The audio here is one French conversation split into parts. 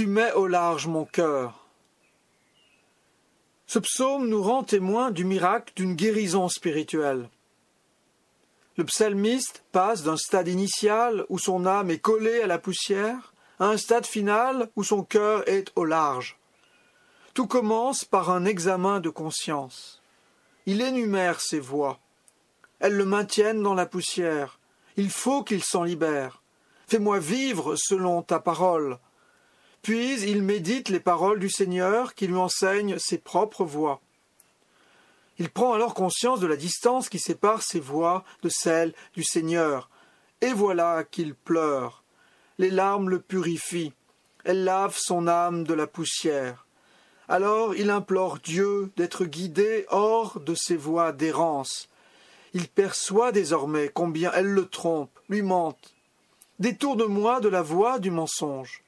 Tu mets au large mon cœur. Ce psaume nous rend témoin du miracle d'une guérison spirituelle. Le psalmiste passe d'un stade initial où son âme est collée à la poussière à un stade final où son cœur est au large. Tout commence par un examen de conscience. Il énumère ses voies. Elles le maintiennent dans la poussière. Il faut qu'il s'en libère. Fais-moi vivre selon ta parole. Puis il médite les paroles du Seigneur qui lui enseignent ses propres voies. Il prend alors conscience de la distance qui sépare ses voix de celles du Seigneur. Et voilà qu'il pleure. Les larmes le purifient. Elles lavent son âme de la poussière. Alors il implore Dieu d'être guidé hors de ses voies d'errance. Il perçoit désormais combien elles le trompent, lui mentent. Détourne-moi de la voie du mensonge.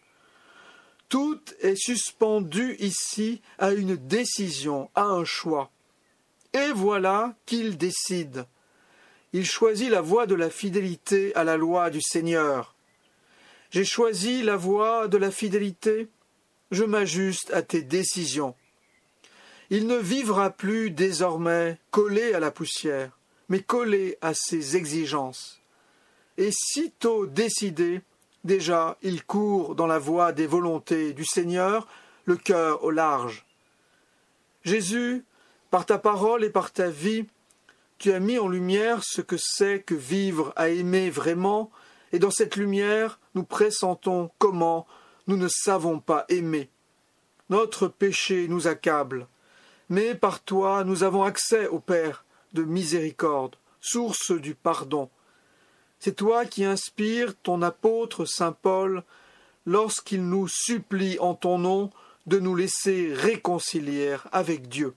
Tout est suspendu ici à une décision, à un choix. Et voilà qu'il décide. Il choisit la voie de la fidélité à la loi du Seigneur. J'ai choisi la voie de la fidélité, je m'ajuste à tes décisions. Il ne vivra plus désormais collé à la poussière, mais collé à ses exigences. Et sitôt décidé, déjà il court dans la voie des volontés du Seigneur, le cœur au large. Jésus par ta parole et par ta vie, tu as mis en lumière ce que c'est que vivre à aimer vraiment, et dans cette lumière, nous pressentons comment nous ne savons pas aimer. Notre péché nous accable, mais par toi nous avons accès au Père de miséricorde, source du pardon. C'est toi qui inspires ton apôtre saint Paul lorsqu'il nous supplie en ton nom de nous laisser réconcilier avec Dieu.